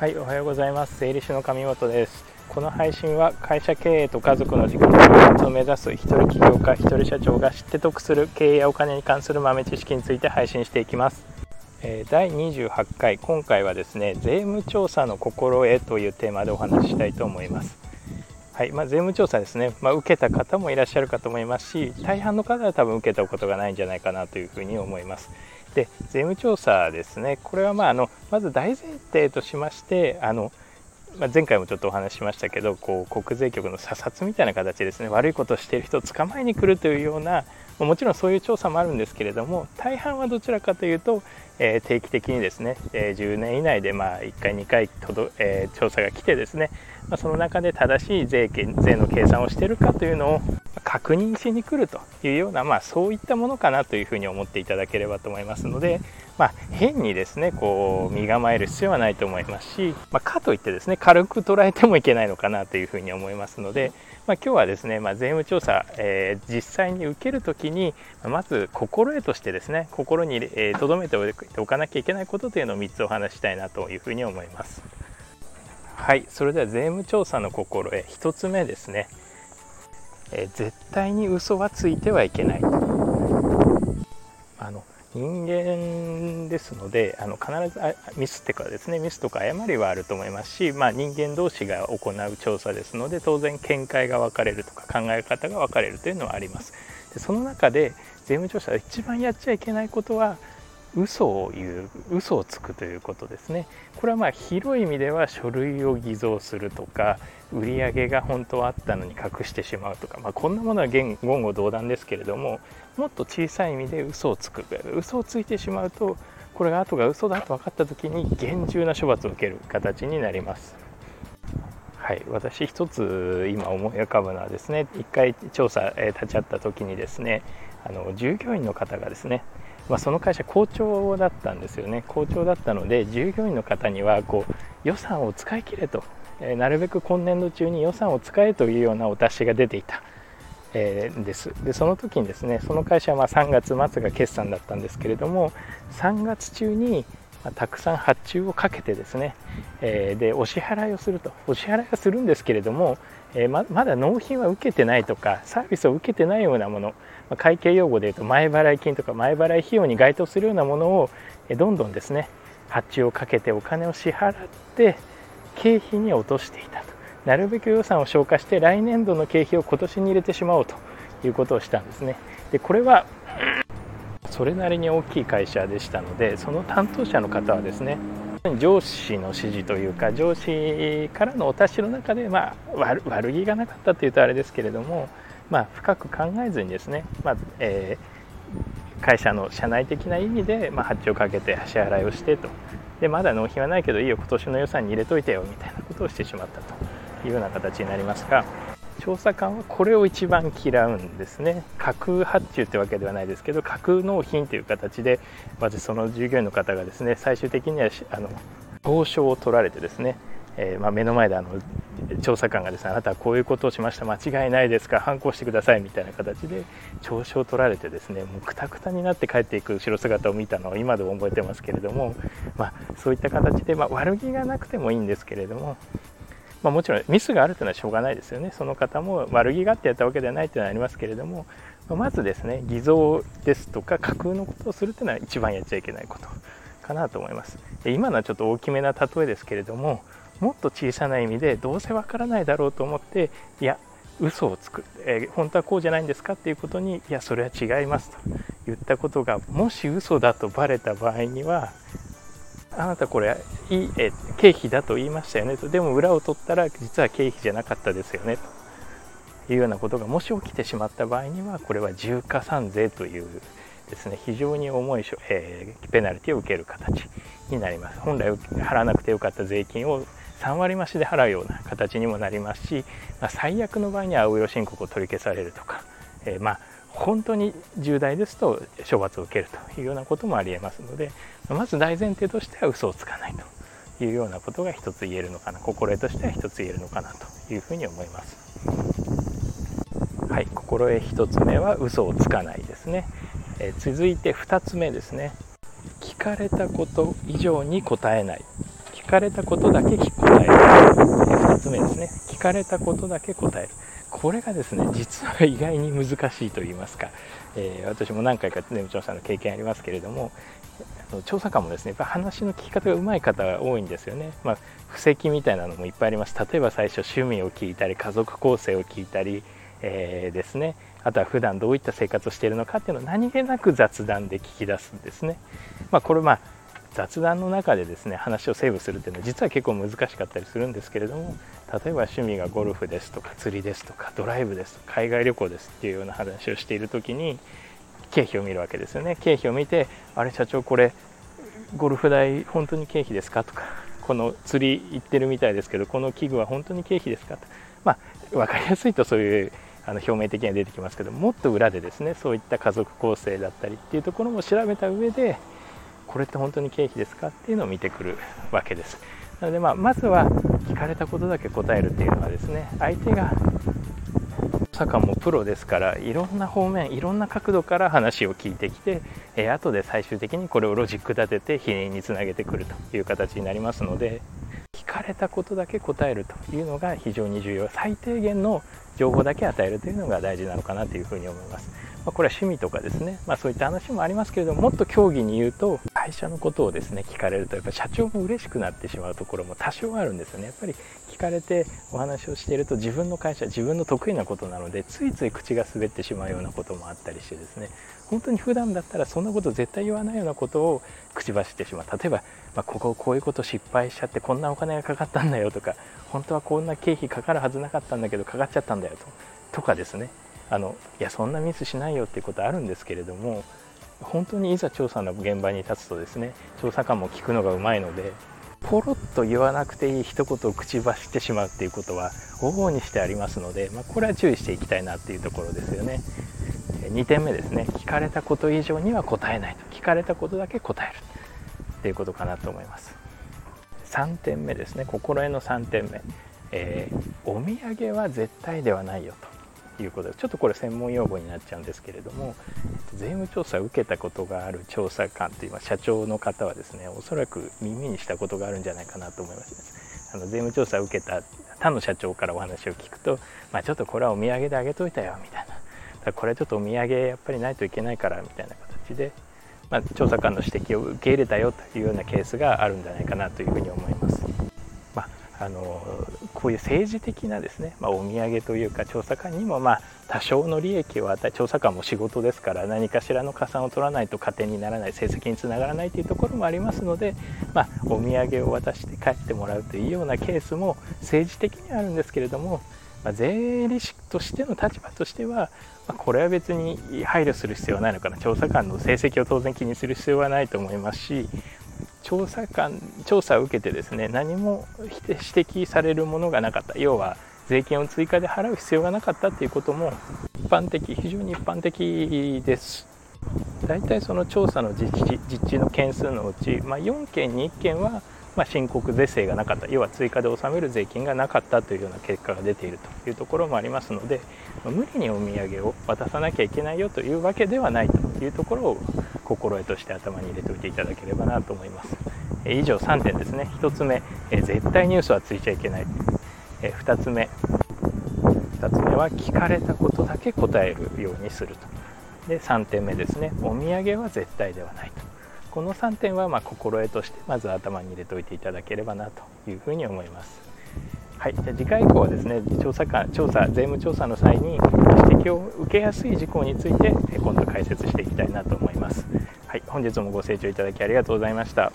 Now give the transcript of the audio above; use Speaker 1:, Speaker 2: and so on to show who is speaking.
Speaker 1: はいおはようございます。整理士の上本です。この配信は会社経営と家族の時間の両立を目指す一人起業家一人社長が知って得する経営やお金に関する豆知識について配信していきます。え第28回今回はですね税務調査の心得というテーマでお話ししたいと思います。はいまあ、税務調査ですね、まあ、受けた方もいらっしゃるかと思いますし大半の方は多分受けたことがないんじゃないかなというふうに思います。で税務調査ですね。これはまああのまず大前提としましてあの、まあ、前回もちょっとお話ししましたけどこう国税局の査察みたいな形ですね。悪いことをしている人を捕まえに来るというようなもちろんそういう調査もあるんですけれども大半はどちらかというと、えー、定期的にですね、えー、10年以内でまあ1回2回とど、えー、調査が来てですね、まあ、その中で正しい税税の計算をしているかというのを確認しに来るというような、まあ、そういったものかなというふうに思っていただければと思いますので、まあ、変にですねこう身構える必要はないと思いますし、まあ、かといってですね軽く捉えてもいけないのかなというふうに思いますので、まあ、今日はですね、まあ、税務調査、えー、実際に受けるときにまず心得としてですね心に留、えー、めておかなきゃいけないことというのを3つお話したいなというふうに思います。はいそれでは税務調査の心得1つ目ですねえー、絶対に嘘はついてはいけない。あの人間ですのであの必ずミスってからですねミスとか誤りはあると思いますし、まあ、人間同士が行う調査ですので当然見解が分かれるとか考え方が分かれるというのはあります。でその中で税務調査で一番やっちゃいけないことは嘘を言う嘘をつくということですね。これはまあ広い意味では書類を偽造するとか売り上げが本当はあったのに隠してしまうとか、まあ、こんなものは言語道断ですけれどももっと小さい意味で嘘をつく嘘をついてしまうとこれが後が嘘だと分かった時に厳重な処罰を受ける形になります。はい、私一つ今思い浮かぶのはですね1回調査、え立ち会った時にですねあの従業員の方がですねまあ、その会社好調だったんですよね。好調だったので従業員の方にはこう予算を使い切れと、えー、なるべく今年度中に予算を使えというようなお達しが出ていた、えー、です。でその時にですねその会社はま3月末が決算だったんですけれども3月中にたくさん発注をかけてですね、えー、でお支払いをすると。お支払いはするんですけれども、えー、ままだ納品は受けてないとかサービスを受けてないようなものま会計用語で言うと前払い金とか前払い費用に該当するようなものをどんどんですね発注をかけてお金を支払って経費に落としていたと。なるべく予算を消化して来年度の経費を今年に入れてしまおうということをしたんですね。でこれはそれなりに大きい会社でしたのでその担当者の方はですね上司の指示というか上司からのお達しの中で、まあ、悪悪気がなかったというとあれですけれどもまあ、深く考えずにですね、まあえー、会社の社内的な意味で、まあ、発注をかけて支払いをしてと。でまだ納品はないけどいいよ今年の予算に入れといてよみたいなことをしてしまったというような形になりますが調査官はこれを一番嫌うんですね。架空発注ってわけではないですけど架空納品という形でまずその従業員の方がですね最終的にはあの交渉を取られてですねえー、まあ、目の前であの調査官がですねあなたはこういうことをしました。間違いないですか。反抗してください。みたいな形で調子を取られてですねもうくたくたになって帰っていく後ろ姿を見たのを今でも覚えてますけれども、まあ、そういった形で、まあ、悪気がなくてもいいんですけれども、まあ、もちろんミスがあるというのはしょうがないですよね。その方も悪気があってやったわけではないというのはありますけれども、ままずですね偽造ですとか架空のことをするというのは一番やっちゃいけないことかなと思います。で今のはちょっと大きめな例えですけれどももっと小さな意味でどうせわからないだろうと思っていや嘘をつく、えー、本当はこうじゃないんですかっていうことにいやそれは違いますと言ったことがもし嘘だとバレた場合にはあなたこれいいえ経費だと言いましたよね。とでも裏を取ったら実は経費じゃなかったですよね。というようなことがもし起きてしまった場合にはこれは重加算税というですね非常に重い、えー、ペナルティを受ける形になります。本来払わなくてよかった税金を3割増しで払うような形にもなりますし、まあ、最悪の場合には青色申告を取り消されるとか、えー、まあ本当に重大ですと処罰を受けるというようなこともありえますのでまず大前提としては嘘をつかないというようなことが一つ言えるのかな心得としては一つ言えるのかなというふうに思います。はい、心得1つ目は嘘をつかないですね。え続いて2つ目ですね。聞かれたこと以上に答えない。聞かれたことだけ答える、え2つ目ですね。聞かれたことだけ答える。これがですね実は意外に難しいと言いますか、えー、私も何回かネム調査の経験ありますけれども調査官もですねやっぱ話の聞き方が上手い方が多いんですよね、まあ、布石みたいなのもいっぱいあります。例えば最初趣味を聞いたり家族構成を聞いたり、えー、ですね。あとは普段どういった生活をしているのかっていうのを何気なく雑談で聞き出すんですね、まあ、これまあ雑談の中でですね話をセーブするっていうのは実は結構難しかったりするんですけれども例えば趣味がゴルフですとか釣りですとかドライブですとか海外旅行ですっていうような話をしている時に経費を見るわけですよね。経費を見てあれ社長これゴルフ代本当に経費ですかとかこの釣り行ってるみたいですけどこの器具は本当に経費ですかとまあ分かりやすいとそういうあの表面的には出てきますけどもっと裏でですねそういった家族構成だったりっていうところも調べた上でこれって本当に経費ですかっていうのを見てくるわけです。なのでまあまずは聞かれたことだけ答えるっていうのはですね相手がサッカもプロですからいろんな方面いろんな角度から話を聞いてきて、えー、後で最終的にこれをロジック立てて否認につなげてくるという形になりますので聞かれたことだけ答えるというのが非常に重要最低限の情報だけ与えるというのが大事なのかなというふうに思います。まあ、これは趣味とかですね、まあ、そういった話もありますけれどももっと競技に言うと会社のことをですね聞かれるとやっぱ社長も嬉しくなってしまうところも多少あるんですよね。やっぱり聞かれてお話をしていると自分の会社自分の得意なことなのでついつい口が滑ってしまうようなこともあったりしてですね。本当に普段だったらそんなこと絶対言わないようなことを口走ってしまう。例えば、まあ、こここういうこと失敗しちゃってこんなお金がかかったんだよとか本当はこんな経費かかるはずなかったんだけどかかっちゃったんだよととかですね。あのいやそんなミスしないよっていうことあるんですけれども本当にいざ調査の現場に立つとですね調査官も聞くのがうまいのでポロッと言わなくていい一言を口走ってしまうっていうことは往々にしてありますので、まあ、これは注意していきたいなっていうところですよね。2点目ですね。聞かれたこと以上には答えないと聞かれたことだけ答えるっていうことかなと思います。3点目ですね。心得の3点目、えー、お土産は絶対ではないよということでちょっとこれ専門用語になっちゃうんですけれども税務調査を受けたことがある調査官という社長の方はですねおそらく耳にしたことがあるんじゃないかなと思います、ね、あの税務調査を受けた他の社長からお話を聞くと、まあ、ちょっとこれはお土産であげといたよみたいなだこれはちょっとお土産やっぱりないといけないからみたいな形で、まあ、調査官の指摘を受け入れたよというようなケースがあるんじゃないかなというふうに思います。ま、あのこういう政治的なですね、まあ、お土産というか調査官にもまあ多少の利益を与え調査官も仕事ですから何かしらの加算を取らないと加点にならない成績につながらないというところもありますので、まあ、お土産を渡して帰ってもらうというようなケースも政治的にはあるんですけれども、まあ、税理士としての立場としては、まあ、これは別に配慮する必要はないのかな調査官の成績を当然気にする必要はないと思いますし調査官調査を受けてですね何も指摘されるものがなかった。要は税金を追加で払う必要がなかったっていうことも一般的非常に一般的です。大体その調査の実地実地の件数のうち、まあ、4件に1件はま申告税制がなかった。要は追加で納める税金がなかったというような結果が出ているというところもありますのでま無理にお土産を渡さなきゃいけないよというわけではないというところを心得として頭に入れておいていただければなと思います。以上3点ですね。1つ目絶対ニュースはついちゃいけない。2つ目2つ目は聞かれたことだけ答えるようにすると。で3点目ですね。お土産は絶対ではないと。この3点はま心得としてまず頭に入れておいていただければなというふうに思いますはい、じゃ次回以降はですね調査官調査税務調査の際に指摘を受けやすい事項について今度解説していきたいなと思います。はい、本日もご清聴いただきありがとうございました。